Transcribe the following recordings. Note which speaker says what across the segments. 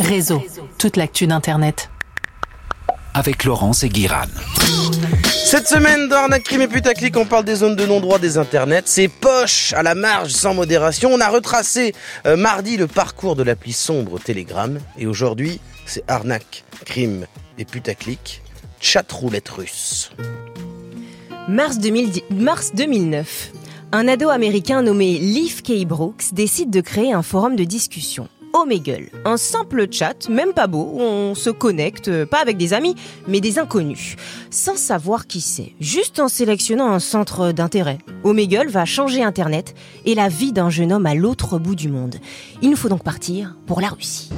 Speaker 1: Réseau, toute l'actu d'Internet.
Speaker 2: Avec Laurence et Guiran.
Speaker 3: Cette semaine, dans Arnaque Crime et Putaclic, on parle des zones de non-droit des internets. C'est poche, à la marge, sans modération. On a retracé euh, mardi le parcours de l'appli sombre Telegram. Et aujourd'hui, c'est Arnaque, Crime et Putaclic, chat roulette russe.
Speaker 4: Mars, 2010 mars 2009. Un ado américain nommé Leaf K. Brooks décide de créer un forum de discussion. Omegle, un simple chat, même pas beau, où on se connecte, euh, pas avec des amis, mais des inconnus, sans savoir qui c'est, juste en sélectionnant un centre d'intérêt. Omegle va changer Internet et la vie d'un jeune homme à l'autre bout du monde. Il nous faut donc partir pour la Russie.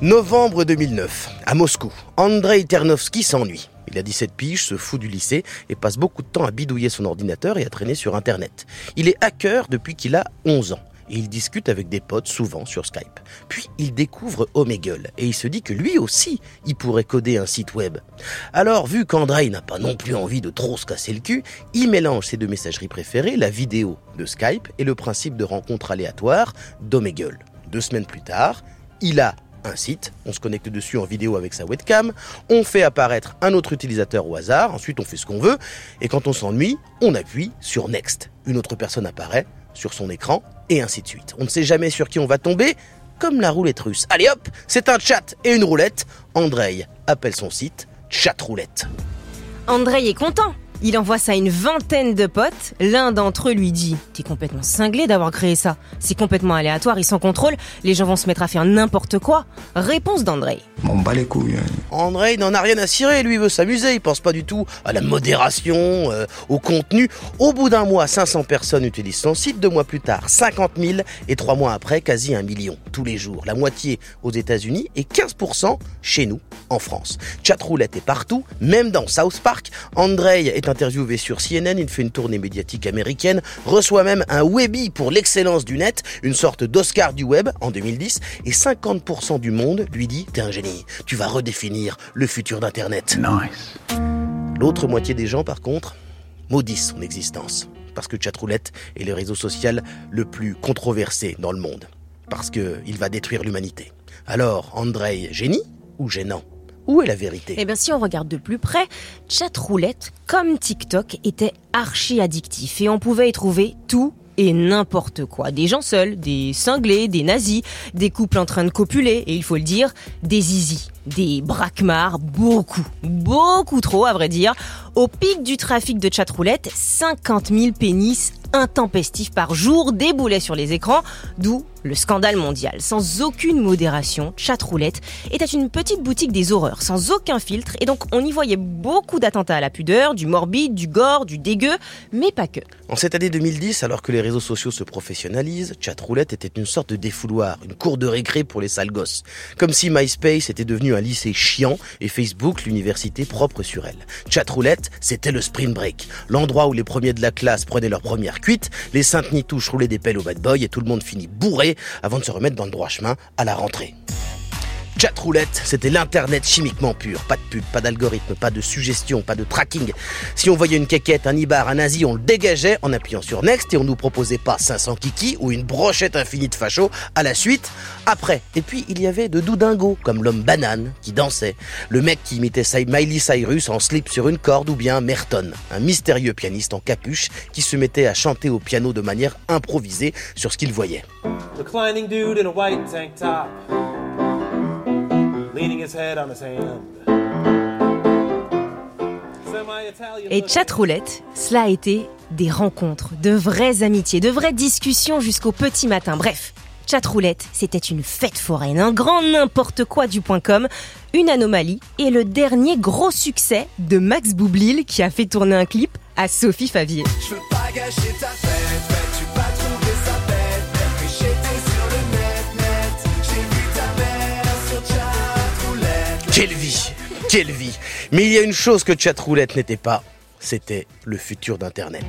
Speaker 3: Novembre 2009, à Moscou, Andrei Ternovski s'ennuie. Il a 17 piges, se fout du lycée et passe beaucoup de temps à bidouiller son ordinateur et à traîner sur Internet. Il est hacker depuis qu'il a 11 ans et il discute avec des potes souvent sur Skype. Puis il découvre Omegle et il se dit que lui aussi, il pourrait coder un site web. Alors, vu qu'Andrei n'a pas non plus envie de trop se casser le cul, il mélange ses deux messageries préférées, la vidéo de Skype et le principe de rencontre aléatoire d'Omegle. Deux semaines plus tard, il a un site, on se connecte dessus en vidéo avec sa webcam, on fait apparaître un autre utilisateur au hasard, ensuite on fait ce qu'on veut, et quand on s'ennuie, on appuie sur Next. Une autre personne apparaît sur son écran, et ainsi de suite. On ne sait jamais sur qui on va tomber, comme la roulette russe. Allez hop, c'est un chat et une roulette. Andrei appelle son site Chat Roulette.
Speaker 4: Andrei est content. Il envoie ça à une vingtaine de potes. L'un d'entre eux lui dit T'es complètement cinglé d'avoir créé ça. C'est complètement aléatoire et sans contrôle. Les gens vont se mettre à faire n'importe quoi. Réponse d'Andrei.
Speaker 5: M'en bat les couilles. hein.
Speaker 3: Andrei n'en a rien à cirer, lui il veut s'amuser, il pense pas du tout à la modération, euh, au contenu. Au bout d'un mois, 500 personnes utilisent son site, deux mois plus tard, 50 000, et trois mois après, quasi un million, tous les jours. La moitié aux États-Unis et 15% chez nous, en France. Chatroulette est partout, même dans South Park. Andrei est interviewé sur CNN, il fait une tournée médiatique américaine, reçoit même un Webby pour l'excellence du net, une sorte d'Oscar du web en 2010, et 50% du monde lui dit T'es un génie, tu vas redéfinir le futur d'Internet.
Speaker 2: Nice.
Speaker 3: L'autre moitié des gens, par contre, maudissent son existence. Parce que Chatroulette est le réseau social le plus controversé dans le monde. Parce qu'il va détruire l'humanité. Alors, Andrei, génie ou gênant? Où est la vérité?
Speaker 4: Eh bien, si on regarde de plus près, Chatroulette, comme TikTok, était archi addictif et on pouvait y trouver tout et n'importe quoi. Des gens seuls, des cinglés, des nazis, des couples en train de copuler et il faut le dire, des zizi, des braquemars, beaucoup, beaucoup trop à vrai dire. Au pic du trafic de chatroulette, 50 000 pénis intempestifs par jour déboulaient sur les écrans, d'où le scandale mondial. Sans aucune modération, Chatroulette était une petite boutique des horreurs, sans aucun filtre, et donc on y voyait beaucoup d'attentats à la pudeur, du morbide, du gore, du dégueu, mais pas que.
Speaker 3: En cette année 2010, alors que les réseaux sociaux se professionnalisent, Chatroulette était une sorte de défouloir, une cour de récré pour les sales gosses. Comme si MySpace était devenu un lycée chiant et Facebook l'université propre sur elle. Chatroulette, c'était le sprint break, l'endroit où les premiers de la classe prenaient leur première cuite, les saintes nitouches roulaient des pelles au bad boy et tout le monde finit bourré avant de se remettre dans le droit chemin à la rentrée. Chatroulette, c'était l'internet chimiquement pur. Pas de pub, pas d'algorithme, pas de suggestion, pas de tracking. Si on voyait une quéquette, un ibar, un nazi, on le dégageait en appuyant sur Next et on nous proposait pas 500 kiki ou une brochette infinie de facho à la suite, après. Et puis il y avait de doudingos, comme l'homme banane qui dansait, le mec qui imitait Miley Cyrus en slip sur une corde ou bien Merton, un mystérieux pianiste en capuche qui se mettait à chanter au piano de manière improvisée sur ce qu'il voyait.
Speaker 6: Dude in a white tank top,
Speaker 4: Et
Speaker 6: living.
Speaker 4: Chatroulette, cela a été des rencontres, de vraies amitiés, de vraies discussions jusqu'au petit matin. Bref, Chatroulette, c'était une fête foraine, un grand n'importe quoi du point com, une anomalie et le dernier gros succès de Max Boublil qui a fait tourner un clip à Sophie Favier.
Speaker 7: Je veux pas gâcher ta fête,
Speaker 3: Quelle vie Quelle vie Mais il y a une chose que Chatroulette n'était pas, c'était le futur d'Internet.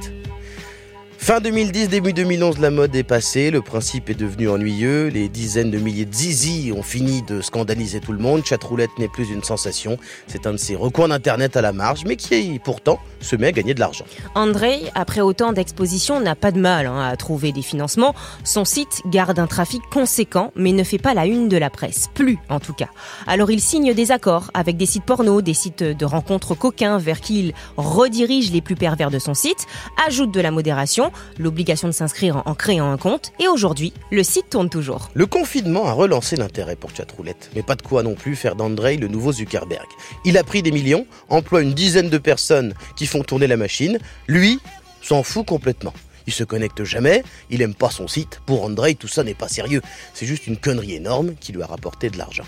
Speaker 3: Fin 2010, début 2011, la mode est passée, le principe est devenu ennuyeux, les dizaines de milliers de zizi ont fini de scandaliser tout le monde, Chatroulette n'est plus une sensation, c'est un de ces recoins d'Internet à la marge, mais qui pourtant se met à gagner de l'argent.
Speaker 4: Andrei, après autant d'expositions, n'a pas de mal hein, à trouver des financements. Son site garde un trafic conséquent, mais ne fait pas la une de la presse. Plus, en tout cas. Alors il signe des accords avec des sites porno, des sites de rencontres coquins vers qui il redirige les plus pervers de son site, ajoute de la modération, l'obligation de s'inscrire en- créant un compte, et aujourd'hui, le site tourne toujours.
Speaker 3: Le confinement a relancé l'intérêt pour Chatroulette, mais pas de quoi non plus faire d'Andrei le nouveau Zuckerberg. Il a pris des millions, emploie une dizaine de personnes qui font tourner la machine, lui s'en fout complètement. Il se connecte jamais, il aime pas son site. Pour Andrei, tout ça n'est pas sérieux. C'est juste une connerie énorme qui lui a rapporté de l'argent.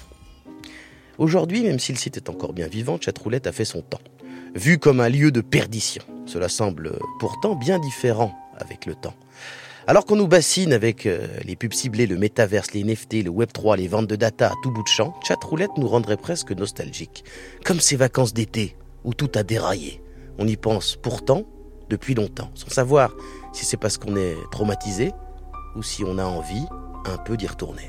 Speaker 3: Aujourd'hui, même si le site est encore bien vivant, Chatroulette a fait son temps. Vu comme un lieu de perdition. Cela semble pourtant bien différent avec le temps. Alors qu'on nous bassine avec euh, les pubs ciblées, le métaverse, les NFT, le Web3, les ventes de data à tout bout de champ, Chatroulette nous rendrait presque nostalgiques. Comme ces vacances d'été, où tout a déraillé. On y pense pourtant depuis longtemps, sans savoir si c'est parce qu'on est traumatisé ou si on a envie un peu d'y retourner.